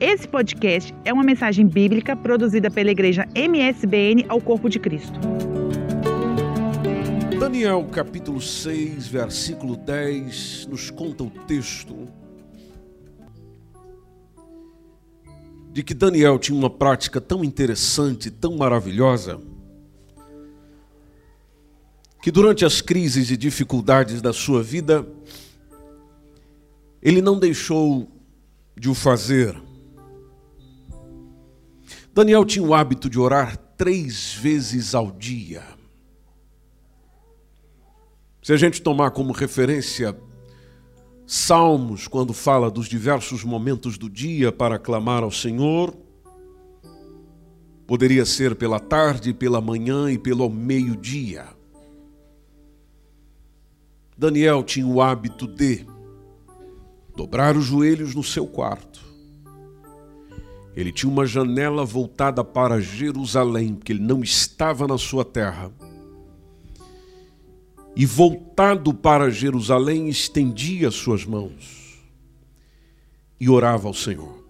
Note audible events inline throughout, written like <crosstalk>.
Esse podcast é uma mensagem bíblica produzida pela igreja MSBN ao Corpo de Cristo. Daniel capítulo 6, versículo 10 nos conta o texto de que Daniel tinha uma prática tão interessante, tão maravilhosa, que durante as crises e dificuldades da sua vida, ele não deixou de o fazer. Daniel tinha o hábito de orar três vezes ao dia. Se a gente tomar como referência Salmos, quando fala dos diversos momentos do dia para clamar ao Senhor, poderia ser pela tarde, pela manhã e pelo meio-dia. Daniel tinha o hábito de dobrar os joelhos no seu quarto. Ele tinha uma janela voltada para Jerusalém, porque ele não estava na sua terra. E voltado para Jerusalém, estendia suas mãos e orava ao Senhor.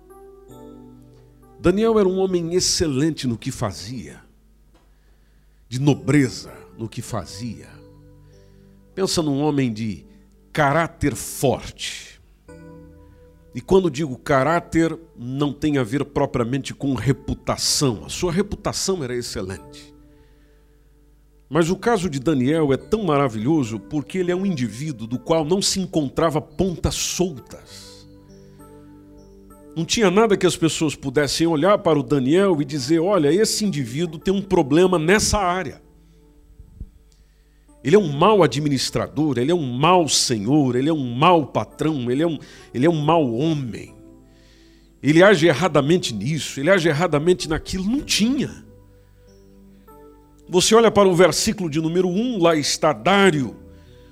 Daniel era um homem excelente no que fazia, de nobreza no que fazia. Pensa num homem de caráter forte e quando digo caráter, não tem a ver propriamente com reputação. A sua reputação era excelente. Mas o caso de Daniel é tão maravilhoso porque ele é um indivíduo do qual não se encontrava pontas soltas. Não tinha nada que as pessoas pudessem olhar para o Daniel e dizer: olha, esse indivíduo tem um problema nessa área. Ele é um mau administrador, ele é um mau senhor, ele é um mau patrão, ele é um, ele é um mau homem. Ele age erradamente nisso, ele age erradamente naquilo. Não tinha. Você olha para o versículo de número 1, lá está Dário,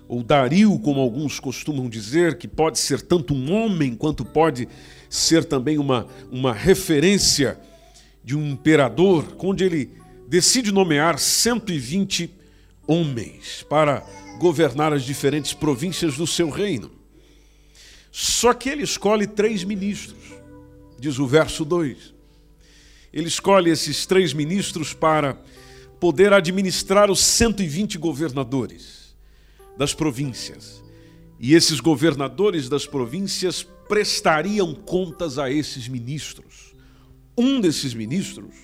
ou Dario, como alguns costumam dizer, que pode ser tanto um homem quanto pode ser também uma, uma referência de um imperador, onde ele decide nomear 120 homens para governar as diferentes províncias do seu reino. Só que ele escolhe três ministros, diz o verso 2. Ele escolhe esses três ministros para poder administrar os 120 governadores das províncias. E esses governadores das províncias prestariam contas a esses ministros. Um desses ministros,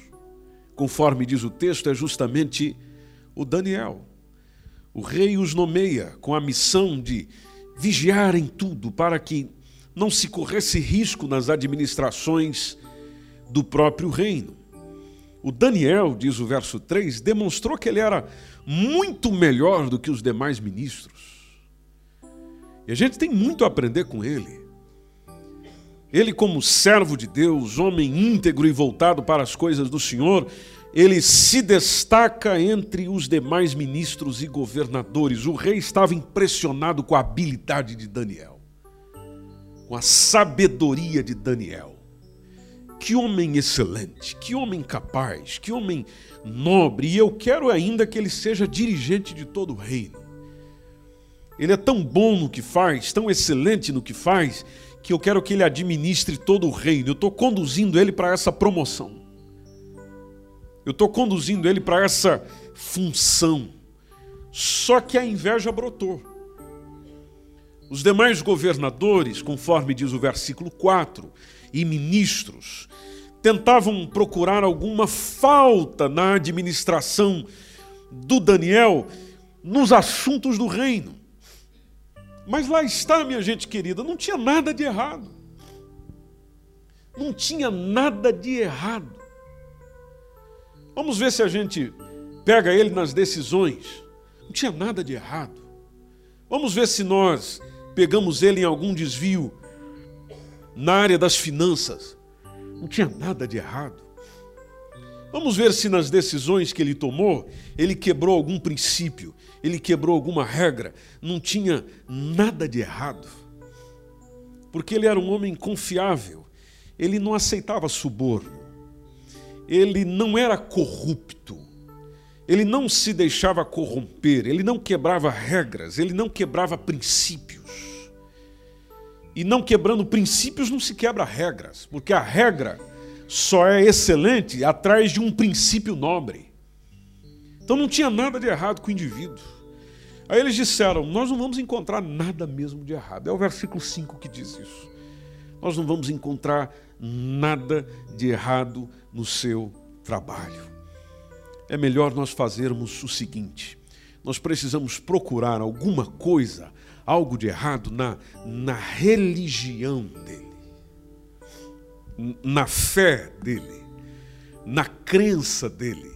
conforme diz o texto, é justamente o Daniel. O rei os nomeia com a missão de vigiar em tudo para que não se corresse risco nas administrações do próprio reino. O Daniel, diz o verso 3, demonstrou que ele era muito melhor do que os demais ministros. E a gente tem muito a aprender com ele. Ele, como servo de Deus, homem íntegro e voltado para as coisas do Senhor, ele se destaca entre os demais ministros e governadores. O rei estava impressionado com a habilidade de Daniel, com a sabedoria de Daniel. Que homem excelente, que homem capaz, que homem nobre, e eu quero ainda que ele seja dirigente de todo o reino. Ele é tão bom no que faz, tão excelente no que faz, que eu quero que ele administre todo o reino. Eu estou conduzindo ele para essa promoção. Eu estou conduzindo ele para essa função. Só que a inveja brotou. Os demais governadores, conforme diz o versículo 4, e ministros, tentavam procurar alguma falta na administração do Daniel nos assuntos do reino. Mas lá está, minha gente querida, não tinha nada de errado. Não tinha nada de errado. Vamos ver se a gente pega ele nas decisões. Não tinha nada de errado. Vamos ver se nós pegamos ele em algum desvio na área das finanças. Não tinha nada de errado. Vamos ver se nas decisões que ele tomou, ele quebrou algum princípio, ele quebrou alguma regra. Não tinha nada de errado. Porque ele era um homem confiável. Ele não aceitava suborno ele não era corrupto, ele não se deixava corromper, ele não quebrava regras, ele não quebrava princípios. E não quebrando princípios não se quebra regras, porque a regra só é excelente atrás de um princípio nobre. Então não tinha nada de errado com o indivíduo. Aí eles disseram: Nós não vamos encontrar nada mesmo de errado. É o versículo 5 que diz isso. Nós não vamos encontrar nada de errado no seu trabalho. É melhor nós fazermos o seguinte: nós precisamos procurar alguma coisa, algo de errado na, na religião dele, na fé dele, na crença dele.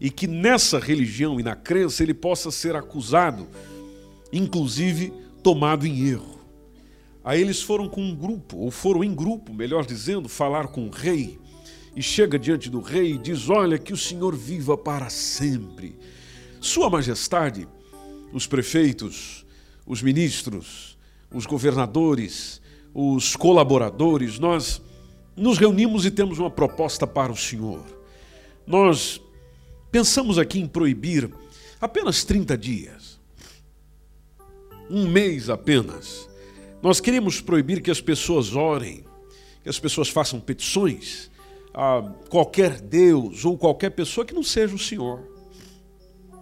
E que nessa religião e na crença ele possa ser acusado, inclusive tomado em erro. Aí eles foram com um grupo, ou foram em grupo, melhor dizendo, falar com o rei. E chega diante do rei e diz: Olha, que o Senhor viva para sempre. Sua Majestade, os prefeitos, os ministros, os governadores, os colaboradores, nós nos reunimos e temos uma proposta para o Senhor. Nós pensamos aqui em proibir apenas 30 dias, um mês apenas. Nós queremos proibir que as pessoas orem, que as pessoas façam petições a qualquer Deus ou qualquer pessoa que não seja o Senhor,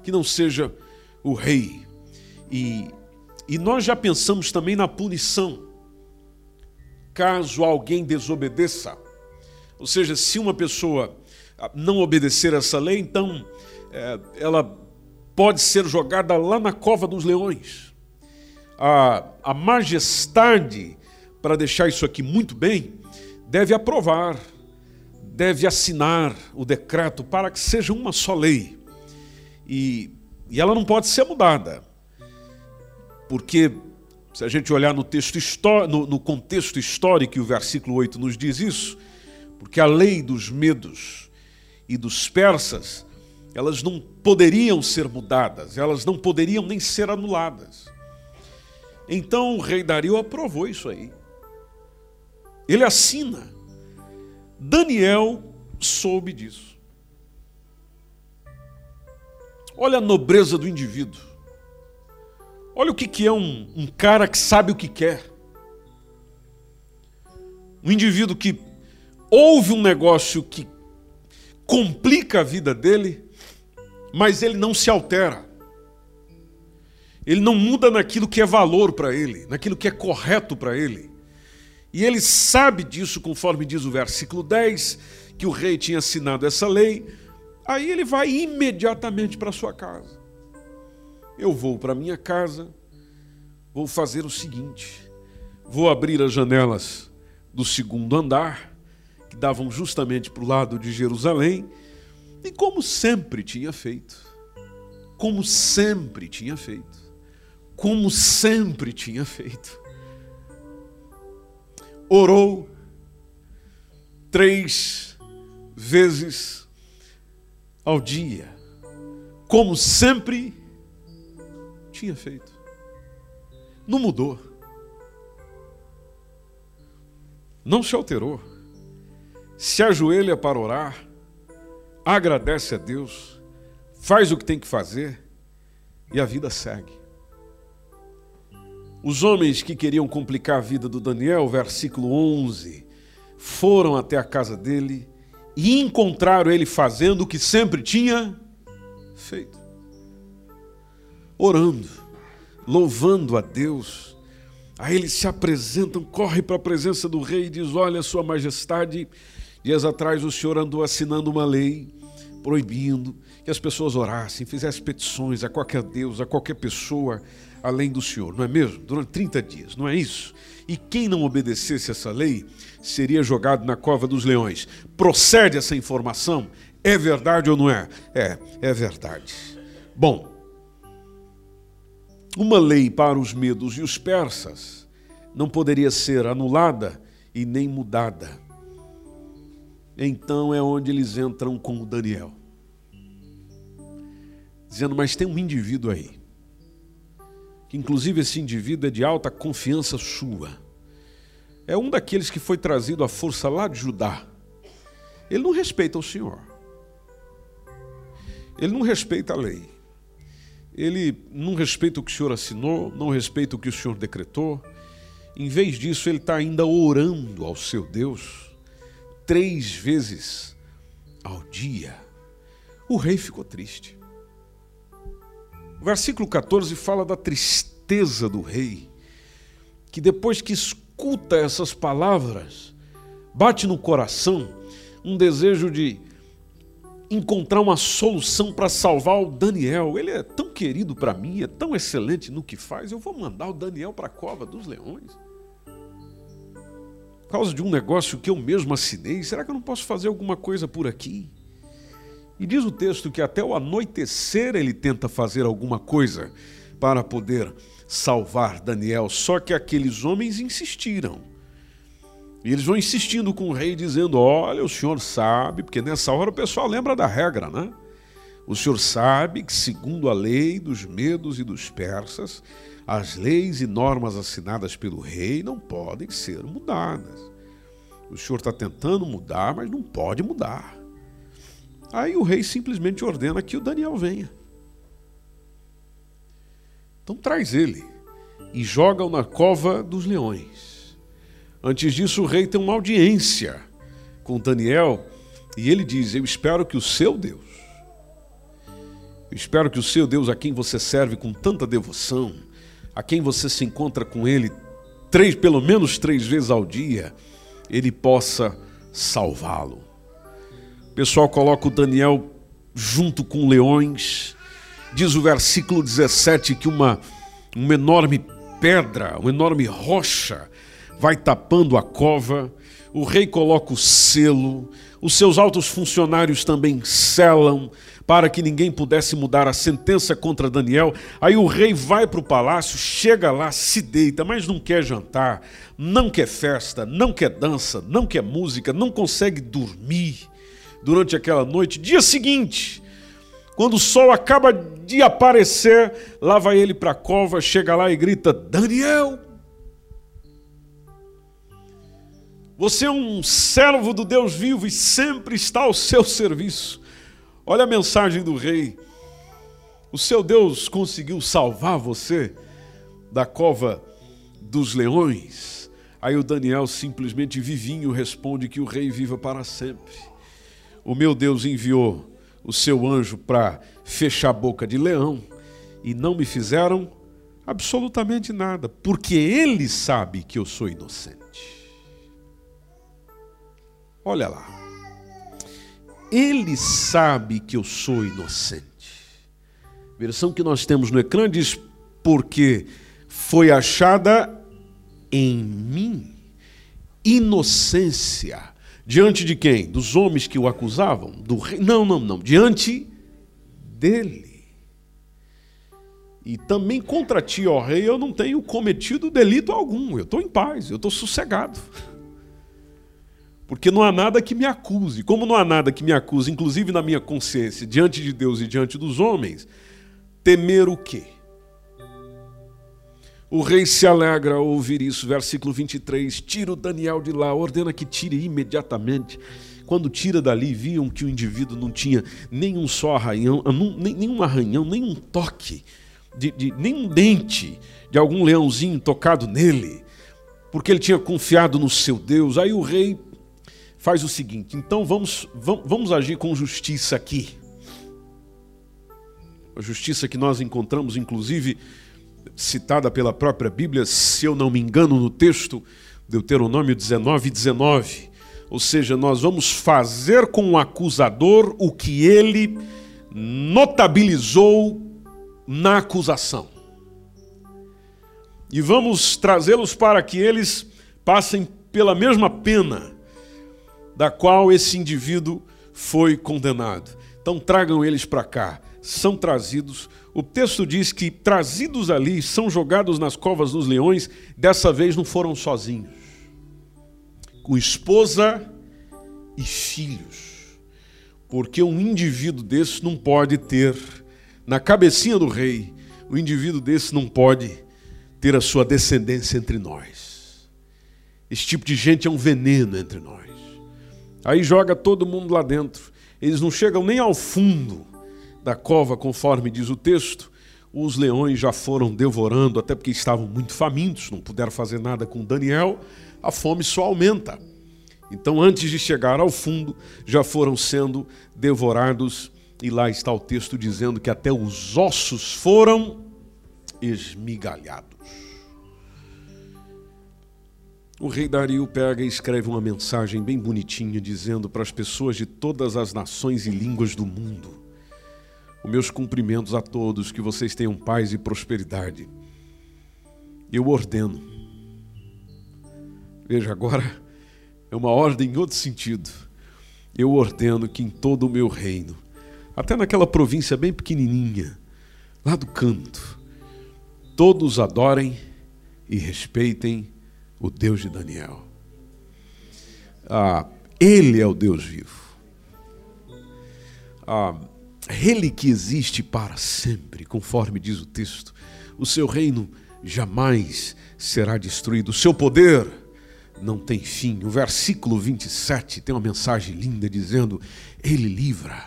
que não seja o Rei. E, e nós já pensamos também na punição, caso alguém desobedeça. Ou seja, se uma pessoa não obedecer essa lei, então é, ela pode ser jogada lá na cova dos leões. A, a majestade, para deixar isso aqui muito bem, deve aprovar, deve assinar o decreto para que seja uma só lei. E, e ela não pode ser mudada, porque se a gente olhar no, texto no, no contexto histórico, e o versículo 8 nos diz isso, porque a lei dos medos e dos persas, elas não poderiam ser mudadas, elas não poderiam nem ser anuladas. Então o rei Dario aprovou isso aí. Ele assina. Daniel soube disso. Olha a nobreza do indivíduo. Olha o que é um, um cara que sabe o que quer. Um indivíduo que ouve um negócio que complica a vida dele, mas ele não se altera. Ele não muda naquilo que é valor para ele, naquilo que é correto para ele. E ele sabe disso, conforme diz o versículo 10, que o rei tinha assinado essa lei. Aí ele vai imediatamente para sua casa. Eu vou para minha casa, vou fazer o seguinte: vou abrir as janelas do segundo andar que davam justamente para o lado de Jerusalém, e como sempre tinha feito, como sempre tinha feito, como sempre tinha feito, orou três vezes ao dia, como sempre tinha feito. Não mudou. Não se alterou se ajoelha para orar, agradece a Deus, faz o que tem que fazer e a vida segue. Os homens que queriam complicar a vida do Daniel, versículo 11, foram até a casa dele e encontraram ele fazendo o que sempre tinha feito. Orando, louvando a Deus. Aí eles se apresentam, corre para a presença do rei e diz: Olha, Sua Majestade, Dias atrás o senhor andou assinando uma lei proibindo que as pessoas orassem, fizessem petições a qualquer Deus, a qualquer pessoa além do senhor, não é mesmo? Durante 30 dias, não é isso? E quem não obedecesse essa lei seria jogado na cova dos leões. Procede essa informação? É verdade ou não é? É, é verdade. Bom, uma lei para os medos e os persas não poderia ser anulada e nem mudada então é onde eles entram com o Daniel. Dizendo, mas tem um indivíduo aí, que inclusive esse indivíduo é de alta confiança sua. É um daqueles que foi trazido à força lá de Judá. Ele não respeita o Senhor. Ele não respeita a lei. Ele não respeita o que o Senhor assinou, não respeita o que o Senhor decretou. Em vez disso, ele está ainda orando ao seu Deus três vezes ao dia. O rei ficou triste. O versículo 14 fala da tristeza do rei, que depois que escuta essas palavras, bate no coração um desejo de encontrar uma solução para salvar o Daniel. Ele é tão querido para mim, é tão excelente no que faz, eu vou mandar o Daniel para a cova dos leões. Por causa de um negócio que eu mesmo assinei, será que eu não posso fazer alguma coisa por aqui? E diz o texto que até o anoitecer ele tenta fazer alguma coisa para poder salvar Daniel, só que aqueles homens insistiram. E eles vão insistindo com o rei, dizendo: Olha, o senhor sabe, porque nessa hora o pessoal lembra da regra, né? O senhor sabe que, segundo a lei dos medos e dos persas, as leis e normas assinadas pelo rei não podem ser mudadas. O senhor está tentando mudar, mas não pode mudar. Aí o rei simplesmente ordena que o Daniel venha. Então traz ele e joga-o na cova dos leões. Antes disso, o rei tem uma audiência com Daniel e ele diz: Eu espero que o seu Deus, eu espero que o seu Deus, a quem você serve com tanta devoção, a quem você se encontra com Ele três, pelo menos três vezes ao dia, Ele possa salvá-lo. O pessoal coloca o Daniel junto com leões. Diz o versículo 17 que uma, uma enorme pedra, uma enorme rocha vai tapando a cova. O rei coloca o selo, os seus altos funcionários também selam para que ninguém pudesse mudar a sentença contra Daniel. Aí o rei vai para o palácio, chega lá, se deita, mas não quer jantar, não quer festa, não quer dança, não quer música, não consegue dormir durante aquela noite. Dia seguinte, quando o sol acaba de aparecer, lá vai ele para a cova, chega lá e grita: Daniel! Você é um servo do Deus vivo e sempre está ao seu serviço. Olha a mensagem do rei. O seu Deus conseguiu salvar você da cova dos leões. Aí o Daniel simplesmente vivinho responde que o rei viva para sempre. O meu Deus enviou o seu anjo para fechar a boca de leão e não me fizeram absolutamente nada, porque ele sabe que eu sou inocente. Olha lá. Ele sabe que eu sou inocente. A versão que nós temos no ecrã diz: porque foi achada em mim inocência. Diante de quem? Dos homens que o acusavam? Do rei? Não, não, não. Diante dele. E também contra ti, ó rei, eu não tenho cometido delito algum. Eu estou em paz, eu estou sossegado. Porque não há nada que me acuse. Como não há nada que me acuse, inclusive na minha consciência, diante de Deus e diante dos homens, temer o quê? O rei se alegra ao ouvir isso, versículo 23. Tira o Daniel de lá, ordena que tire imediatamente. Quando tira dali, viam que o indivíduo não tinha nenhum só arranhão, nenhum arranhão, nenhum toque, de, de, nenhum dente de algum leãozinho tocado nele, porque ele tinha confiado no seu Deus. Aí o rei faz o seguinte: então vamos, vamos, agir com justiça aqui. A justiça que nós encontramos, inclusive, citada pela própria Bíblia, se eu não me engano, no texto, Deuteronômio 19, 19. Ou seja, nós vamos fazer com o acusador o que ele notabilizou na acusação. E vamos trazê-los para que eles passem pela mesma pena da qual esse indivíduo foi condenado. Então tragam eles para cá. São trazidos. O texto diz que trazidos ali, são jogados nas covas dos leões. Dessa vez não foram sozinhos, com esposa e filhos. Porque um indivíduo desse não pode ter, na cabecinha do rei, um indivíduo desse não pode ter a sua descendência entre nós. Esse tipo de gente é um veneno entre nós. Aí joga todo mundo lá dentro. Eles não chegam nem ao fundo da cova, conforme diz o texto. os leões já foram devorando, até porque estavam muito famintos, não puderam fazer nada com Daniel, a fome só aumenta. Então, antes de chegar ao fundo, já foram sendo devorados, e lá está o texto dizendo que até os ossos foram esmigalhados. O rei Dario pega e escreve uma mensagem bem bonitinha, dizendo para as pessoas de todas as nações e línguas do mundo: os meus cumprimentos a todos, que vocês tenham paz e prosperidade. Eu ordeno. Veja, agora é uma ordem em outro sentido. Eu ordeno que em todo o meu reino, até naquela província bem pequenininha, lá do canto, todos adorem e respeitem o Deus de Daniel. Ah, ele é o Deus vivo. Ah, ele que existe para sempre, conforme diz o texto. O seu reino jamais será destruído, o seu poder não tem fim. O versículo 27 tem uma mensagem linda dizendo: Ele livra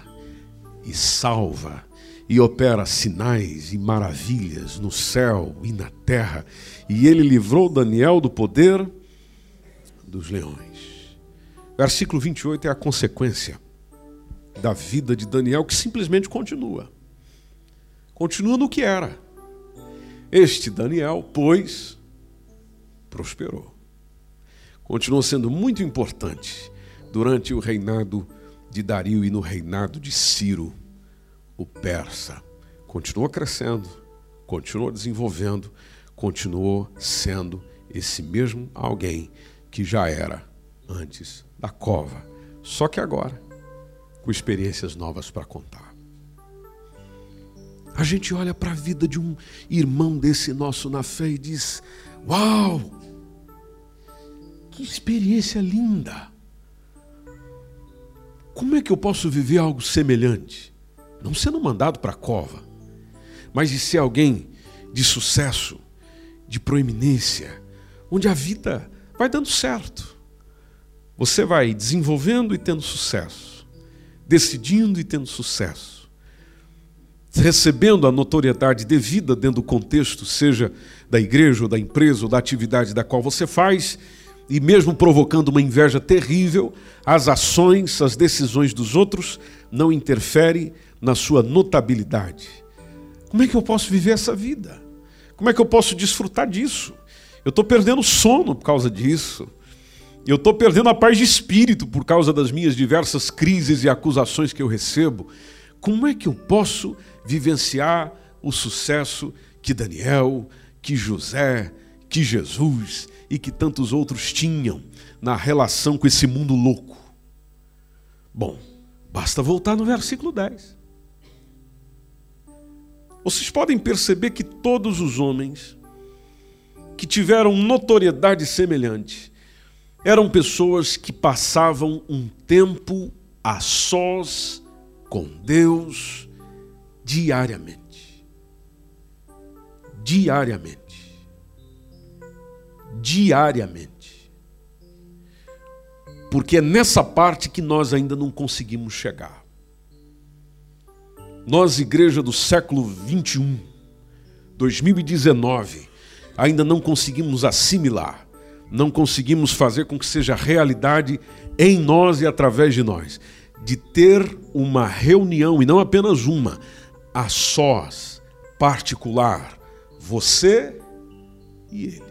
e salva e opera sinais e maravilhas no céu e na terra. E ele livrou Daniel do poder dos leões. Versículo 28 é a consequência da vida de Daniel que simplesmente continua. Continua no que era. Este Daniel, pois, prosperou. Continua sendo muito importante durante o reinado de Dario e no reinado de Ciro, o persa. Continua crescendo, continuou desenvolvendo, continuou sendo esse mesmo alguém que já era antes da cova. Só que agora com experiências novas para contar. A gente olha para a vida de um irmão desse nosso na fé e diz: Uau! Que experiência linda! Como é que eu posso viver algo semelhante? Não sendo mandado para a cova, mas de ser alguém de sucesso, de proeminência, onde a vida vai dando certo. Você vai desenvolvendo e tendo sucesso decidindo e tendo sucesso, recebendo a notoriedade devida dentro do contexto, seja da igreja ou da empresa ou da atividade da qual você faz, e mesmo provocando uma inveja terrível, as ações, as decisões dos outros não interferem na sua notabilidade. Como é que eu posso viver essa vida? Como é que eu posso desfrutar disso? Eu estou perdendo sono por causa disso. Eu estou perdendo a paz de espírito por causa das minhas diversas crises e acusações que eu recebo. Como é que eu posso vivenciar o sucesso que Daniel, que José, que Jesus e que tantos outros tinham na relação com esse mundo louco? Bom, basta voltar no versículo 10. Vocês podem perceber que todos os homens que tiveram notoriedade semelhante eram pessoas que passavam um tempo a sós com Deus diariamente. Diariamente. Diariamente. Porque é nessa parte que nós ainda não conseguimos chegar. Nós, igreja do século 21, 2019, ainda não conseguimos assimilar não conseguimos fazer com que seja realidade em nós e através de nós, de ter uma reunião, e não apenas uma, a sós, particular, você e ele.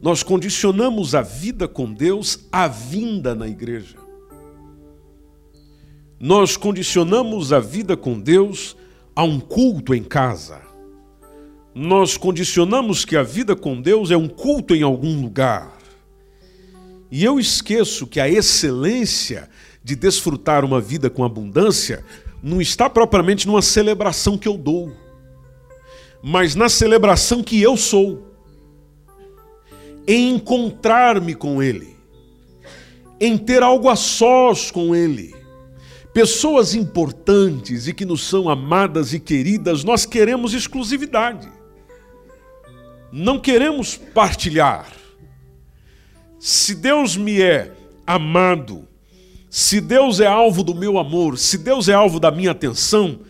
Nós condicionamos a vida com Deus à vinda na igreja. Nós condicionamos a vida com Deus a um culto em casa nós condicionamos que a vida com Deus é um culto em algum lugar. E eu esqueço que a excelência de desfrutar uma vida com abundância não está propriamente numa celebração que eu dou, mas na celebração que eu sou, em encontrar-me com Ele, em ter algo a sós com Ele. Pessoas importantes e que nos são amadas e queridas, nós queremos exclusividade não queremos partilhar. Se Deus me é amado, se Deus é alvo do meu amor, se Deus é alvo da minha atenção,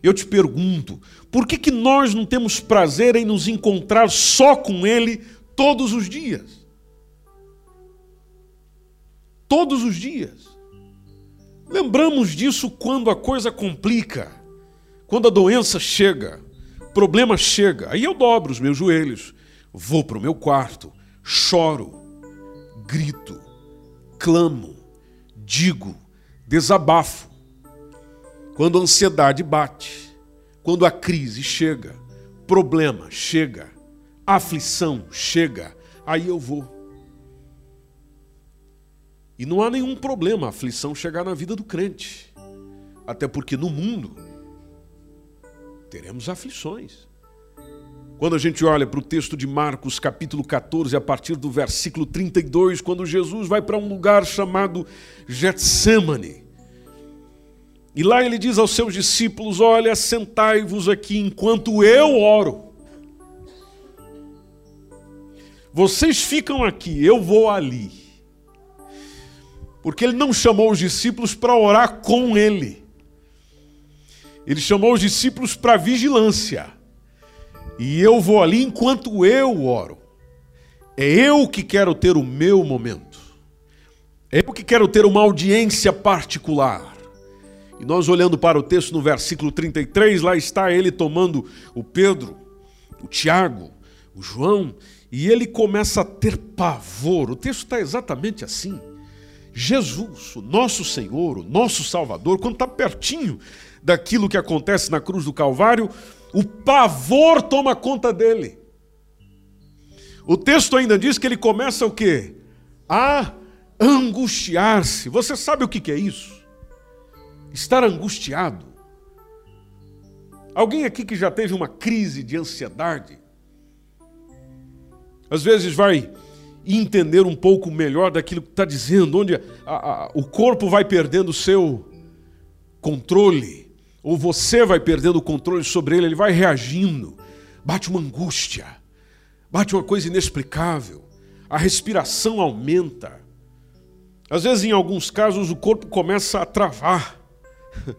Eu te pergunto, por que, que nós não temos prazer em nos encontrar só com Ele todos os dias? Todos os dias. Lembramos disso quando a coisa complica, quando a doença chega, problema chega. Aí eu dobro os meus joelhos, vou para o meu quarto, choro, grito, clamo, digo, desabafo. Quando a ansiedade bate, quando a crise chega, problema chega, aflição chega, aí eu vou. E não há nenhum problema a aflição chegar na vida do crente. Até porque no mundo teremos aflições. Quando a gente olha para o texto de Marcos, capítulo 14, a partir do versículo 32, quando Jesus vai para um lugar chamado Getsemane. E lá ele diz aos seus discípulos: Olha, sentai-vos aqui enquanto eu oro. Vocês ficam aqui, eu vou ali. Porque ele não chamou os discípulos para orar com ele. Ele chamou os discípulos para vigilância. E eu vou ali enquanto eu oro. É eu que quero ter o meu momento. É eu que quero ter uma audiência particular. E nós olhando para o texto no versículo 33, lá está ele tomando o Pedro, o Tiago, o João, e ele começa a ter pavor. O texto está exatamente assim. Jesus, o nosso Senhor, o nosso Salvador, quando está pertinho daquilo que acontece na cruz do Calvário, o pavor toma conta dele. O texto ainda diz que ele começa o quê? A angustiar-se. Você sabe o que é isso? Estar angustiado. Alguém aqui que já teve uma crise de ansiedade? Às vezes vai entender um pouco melhor daquilo que está dizendo, onde a, a, o corpo vai perdendo o seu controle ou você vai perdendo o controle sobre ele, ele vai reagindo, bate uma angústia, bate uma coisa inexplicável, a respiração aumenta. Às vezes, em alguns casos, o corpo começa a travar. <laughs>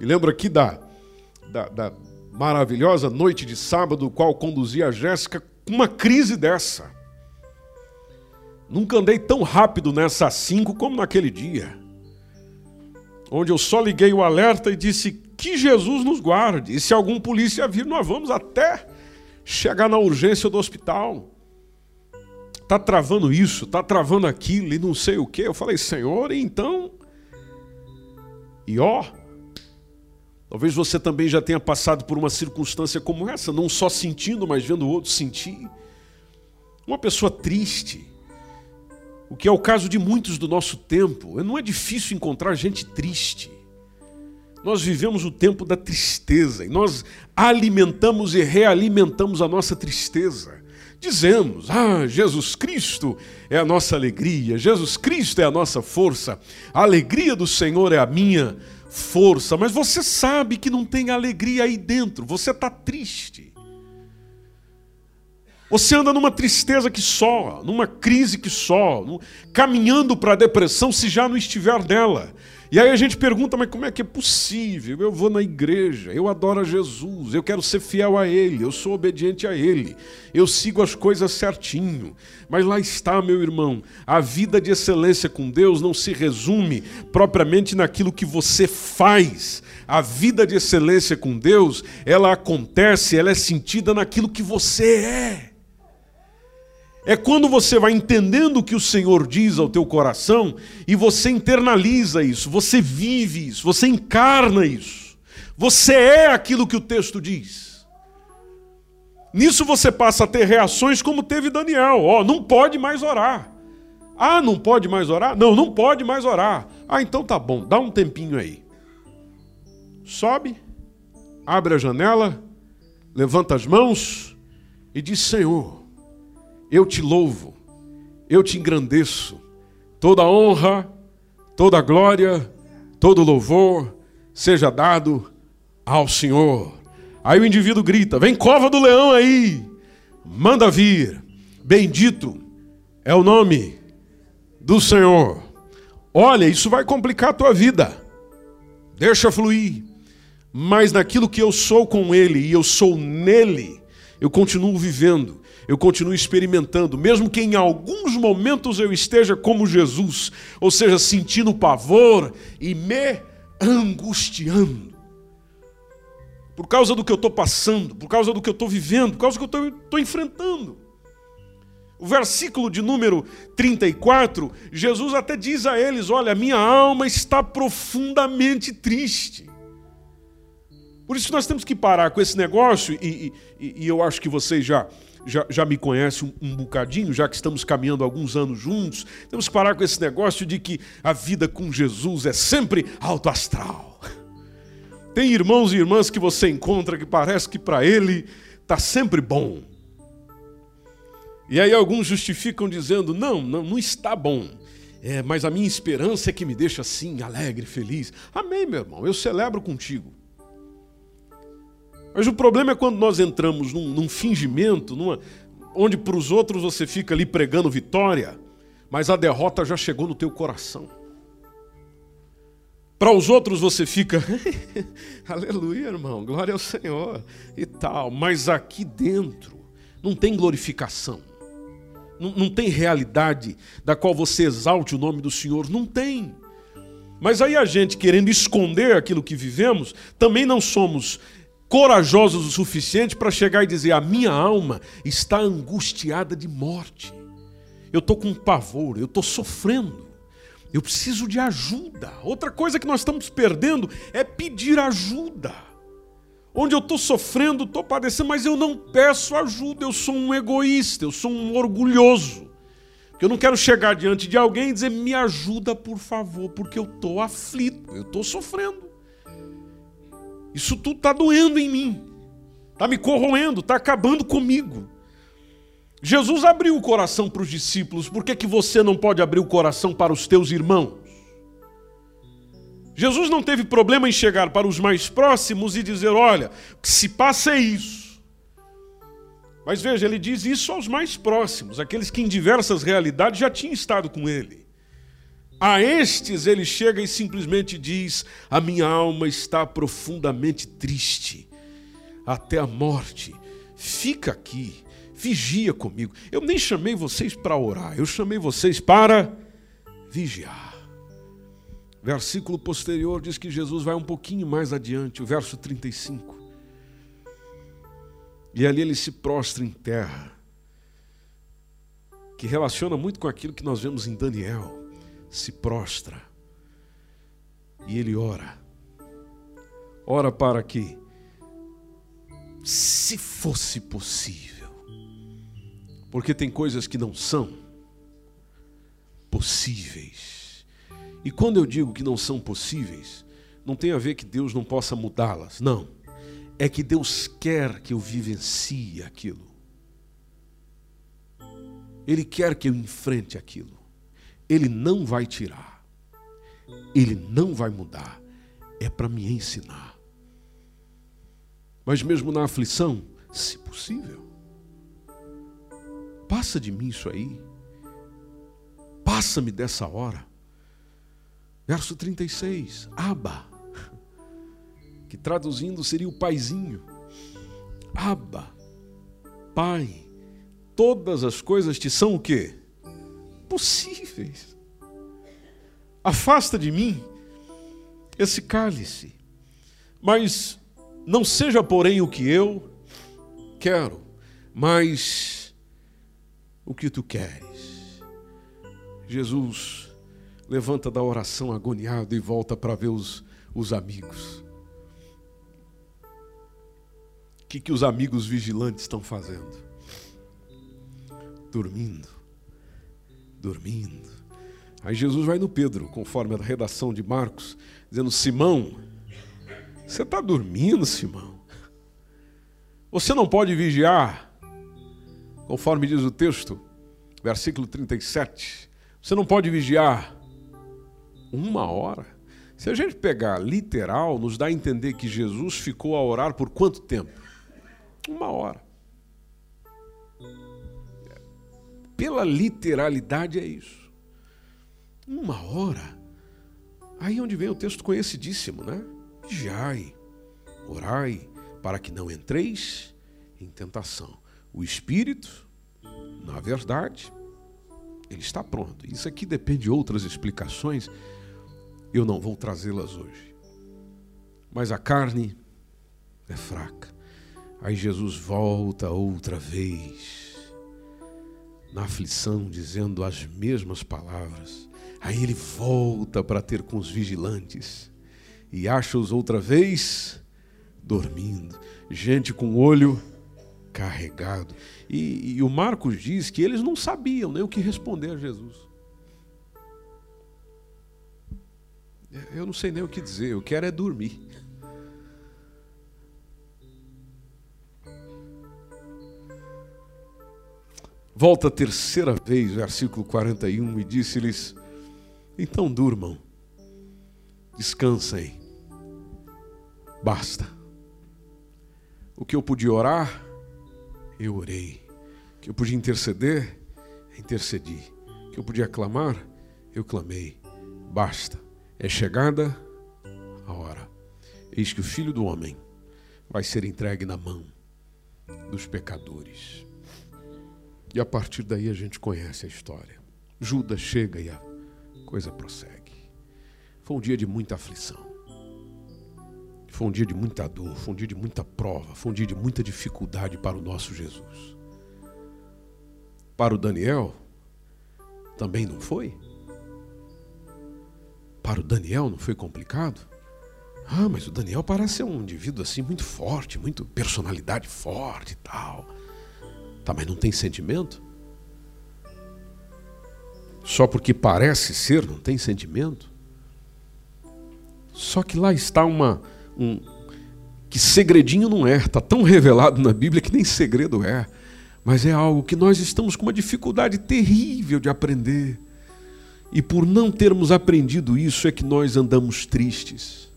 Me lembro aqui da, da, da maravilhosa noite de sábado, qual conduzia a Jéssica, com uma crise dessa. Nunca andei tão rápido nessa 5 como naquele dia onde eu só liguei o alerta e disse que Jesus nos guarde. E se algum polícia vir, nós vamos até chegar na urgência do hospital. Tá travando isso, tá travando aquilo e não sei o que. Eu falei, Senhor, então. E ó, talvez você também já tenha passado por uma circunstância como essa, não só sentindo, mas vendo o outro sentir. Uma pessoa triste o que é o caso de muitos do nosso tempo. Não é difícil encontrar gente triste. Nós vivemos o tempo da tristeza e nós alimentamos e realimentamos a nossa tristeza. Dizemos: Ah, Jesus Cristo é a nossa alegria, Jesus Cristo é a nossa força, a alegria do Senhor é a minha força. Mas você sabe que não tem alegria aí dentro, você está triste. Você anda numa tristeza que só, numa crise que só, caminhando para a depressão se já não estiver nela. E aí a gente pergunta, mas como é que é possível? Eu vou na igreja, eu adoro a Jesus, eu quero ser fiel a Ele, eu sou obediente a Ele, eu sigo as coisas certinho. Mas lá está, meu irmão, a vida de excelência com Deus não se resume propriamente naquilo que você faz. A vida de excelência com Deus, ela acontece, ela é sentida naquilo que você é. É quando você vai entendendo o que o Senhor diz ao teu coração e você internaliza isso, você vive isso, você encarna isso. Você é aquilo que o texto diz. Nisso você passa a ter reações como teve Daniel. Ó, oh, não pode mais orar. Ah, não pode mais orar? Não, não pode mais orar. Ah, então tá bom, dá um tempinho aí. Sobe, abre a janela, levanta as mãos e diz: Senhor, eu te louvo, eu te engrandeço. Toda honra, toda glória, todo louvor seja dado ao Senhor. Aí o indivíduo grita: Vem cova do leão aí, manda vir. Bendito é o nome do Senhor. Olha, isso vai complicar a tua vida. Deixa fluir. mas naquilo que eu sou com Ele e eu sou nele, eu continuo vivendo, eu continuo experimentando, mesmo que em alguns momentos eu esteja como Jesus, ou seja, sentindo pavor e me angustiando. Por causa do que eu estou passando, por causa do que eu estou vivendo, por causa do que eu estou enfrentando. O versículo de número 34, Jesus até diz a eles: Olha, minha alma está profundamente triste. Por isso nós temos que parar com esse negócio, e, e, e eu acho que vocês já, já, já me conhecem um, um, bocadinho, já que estamos caminhando alguns anos juntos, temos que parar com esse negócio de que a vida com Jesus é sempre alto astral. Tem irmãos e irmãs que você encontra que parece que para ele está sempre bom. E aí alguns justificam dizendo: não, não, não está bom. É, mas a minha esperança é que me deixa assim, alegre, feliz. Amém, meu irmão, eu celebro contigo. Mas o problema é quando nós entramos num, num fingimento, numa, onde para os outros você fica ali pregando vitória, mas a derrota já chegou no teu coração. Para os outros você fica, <laughs> aleluia, irmão, glória ao Senhor e tal, mas aqui dentro não tem glorificação, não, não tem realidade da qual você exalte o nome do Senhor, não tem. Mas aí a gente, querendo esconder aquilo que vivemos, também não somos corajosos o suficiente para chegar e dizer: a minha alma está angustiada de morte. Eu estou com pavor, eu estou sofrendo. Eu preciso de ajuda. Outra coisa que nós estamos perdendo é pedir ajuda. Onde eu estou sofrendo, estou padecendo, mas eu não peço ajuda. Eu sou um egoísta, eu sou um orgulhoso. Eu não quero chegar diante de alguém e dizer: me ajuda, por favor, porque eu estou aflito, eu estou sofrendo. Isso tudo está doendo em mim, está me corroendo, está acabando comigo. Jesus abriu o coração para os discípulos, por que, que você não pode abrir o coração para os teus irmãos? Jesus não teve problema em chegar para os mais próximos e dizer: olha, se passa é isso. Mas veja, ele diz isso aos mais próximos, aqueles que em diversas realidades já tinham estado com ele. A estes ele chega e simplesmente diz: A minha alma está profundamente triste, até a morte. Fica aqui, vigia comigo. Eu nem chamei vocês para orar, eu chamei vocês para vigiar. Versículo posterior diz que Jesus vai um pouquinho mais adiante, o verso 35. E ali ele se prostra em terra, que relaciona muito com aquilo que nós vemos em Daniel se prostra e ele ora. Ora para que, se fosse possível, porque tem coisas que não são possíveis. E quando eu digo que não são possíveis, não tem a ver que Deus não possa mudá-las, não. É que Deus quer que eu vivencie aquilo. Ele quer que eu enfrente aquilo. Ele não vai tirar. Ele não vai mudar. É para me ensinar. Mas mesmo na aflição, se possível, passa de mim isso aí. Passa-me dessa hora. Verso 36, Aba, que traduzindo seria o paizinho. Aba, pai, todas as coisas te são o quê? Possíveis. Afasta de mim esse cálice, mas não seja, porém, o que eu quero, mas o que tu queres. Jesus levanta da oração agoniado e volta para ver os, os amigos. O que, que os amigos vigilantes estão fazendo? Dormindo dormindo. Aí Jesus vai no Pedro, conforme a redação de Marcos, dizendo: Simão, você está dormindo, Simão? Você não pode vigiar, conforme diz o texto, versículo 37. Você não pode vigiar uma hora. Se a gente pegar literal, nos dá a entender que Jesus ficou a orar por quanto tempo? Uma hora. Pela literalidade é isso. Uma hora. Aí onde vem o texto conhecidíssimo, né? Vigiai. Orai para que não entreis em tentação. O espírito, na verdade, ele está pronto. Isso aqui depende de outras explicações, eu não vou trazê-las hoje. Mas a carne é fraca. Aí Jesus volta outra vez, na aflição, dizendo as mesmas palavras. Aí ele volta para ter com os vigilantes e acha-os outra vez dormindo, gente com olho carregado. E, e, o Marcos diz que eles não sabiam nem o que responder a Jesus. Eu não sei nem o que dizer, eu quero é dormir. Volta a terceira vez, versículo 41, e disse-lhes: Então durmam, descansem, basta. O que eu podia orar, eu orei. O que eu podia interceder, intercedi. O que eu podia clamar, eu clamei. Basta. É chegada a hora. Eis que o filho do homem vai ser entregue na mão dos pecadores. E a partir daí a gente conhece a história. Judas chega e a coisa prossegue. Foi um dia de muita aflição. Foi um dia de muita dor, foi um dia de muita prova, foi um dia de muita dificuldade para o nosso Jesus. Para o Daniel, também não foi? Para o Daniel não foi complicado? Ah, mas o Daniel parece ser um indivíduo assim muito forte, muito personalidade forte e tal. Tá, mas não tem sentimento? Só porque parece ser, não tem sentimento? Só que lá está uma um que segredinho não é, está tão revelado na Bíblia que nem segredo é, mas é algo que nós estamos com uma dificuldade terrível de aprender. E por não termos aprendido isso é que nós andamos tristes,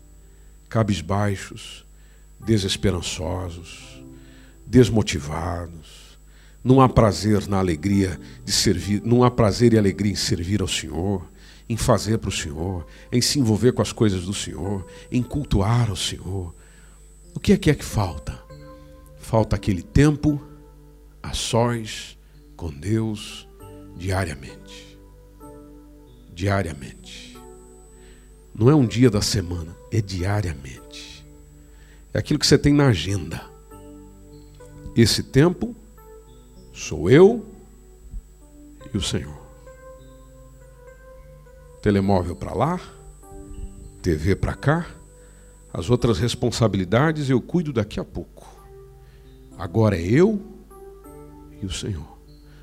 cabisbaixos, desesperançosos, desmotivados não há prazer na alegria de servir, não há prazer e alegria em servir ao Senhor, em fazer para o Senhor, em se envolver com as coisas do Senhor, em cultuar ao Senhor. O que é que é que falta? Falta aquele tempo a sós com Deus diariamente. Diariamente. Não é um dia da semana, é diariamente. É aquilo que você tem na agenda. Esse tempo Sou eu e o Senhor. Telemóvel para lá, TV para cá, as outras responsabilidades eu cuido daqui a pouco. Agora é eu e o Senhor.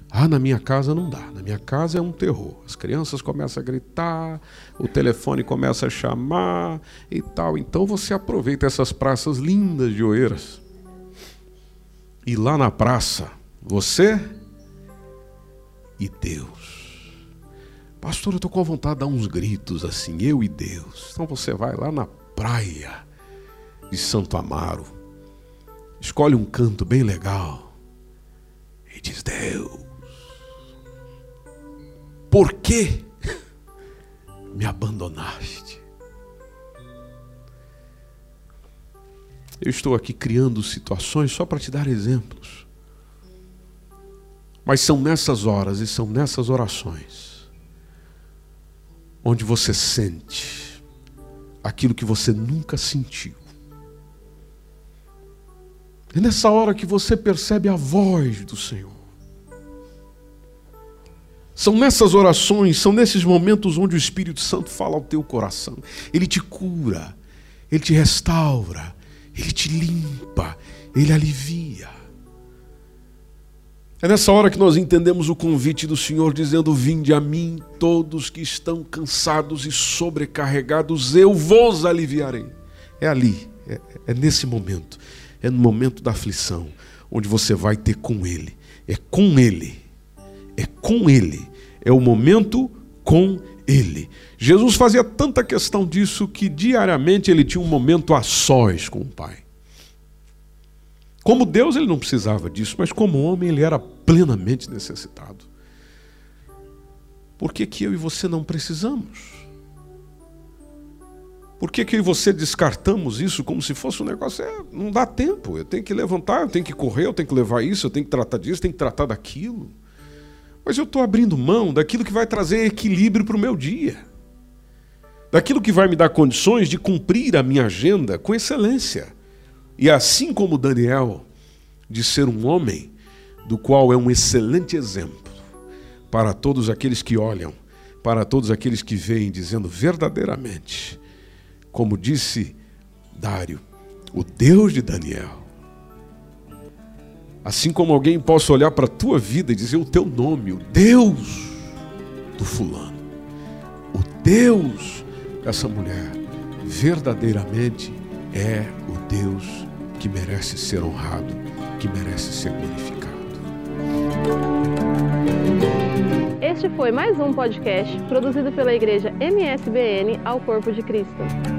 Ah, na minha casa não dá. Na minha casa é um terror. As crianças começam a gritar, o telefone começa a chamar e tal. Então você aproveita essas praças lindas de Oeiras. E lá na praça, você e Deus. Pastor, eu estou com vontade de dar uns gritos assim, eu e Deus. Então você vai lá na praia de Santo Amaro, escolhe um canto bem legal e diz: Deus, por que me abandonaste? Eu estou aqui criando situações só para te dar exemplos. Mas são nessas horas e são nessas orações onde você sente aquilo que você nunca sentiu. É nessa hora que você percebe a voz do Senhor. São nessas orações, são nesses momentos onde o Espírito Santo fala ao teu coração. Ele te cura, ele te restaura, ele te limpa, ele alivia. É nessa hora que nós entendemos o convite do Senhor dizendo: Vinde a mim, todos que estão cansados e sobrecarregados, eu vos aliviarei. É ali, é, é nesse momento, é no momento da aflição, onde você vai ter com Ele. É com Ele, é com Ele, é o momento com Ele. Jesus fazia tanta questão disso que diariamente ele tinha um momento a sós com o Pai. Como Deus, ele não precisava disso, mas como homem, ele era plenamente necessitado. Por que, que eu e você não precisamos? Por que, que eu e você descartamos isso como se fosse um negócio? É, não dá tempo. Eu tenho que levantar, eu tenho que correr, eu tenho que levar isso, eu tenho que tratar disso, eu tenho que tratar daquilo. Mas eu estou abrindo mão daquilo que vai trazer equilíbrio para o meu dia. Daquilo que vai me dar condições de cumprir a minha agenda com excelência. E assim como Daniel, de ser um homem do qual é um excelente exemplo para todos aqueles que olham, para todos aqueles que veem, dizendo verdadeiramente como disse Dário, o Deus de Daniel. Assim como alguém possa olhar para a tua vida e dizer o teu nome, o Deus do fulano, o Deus dessa mulher, verdadeiramente é o Deus que merece ser honrado, que merece ser glorificado. Este foi mais um podcast produzido pela Igreja MSBN ao Corpo de Cristo.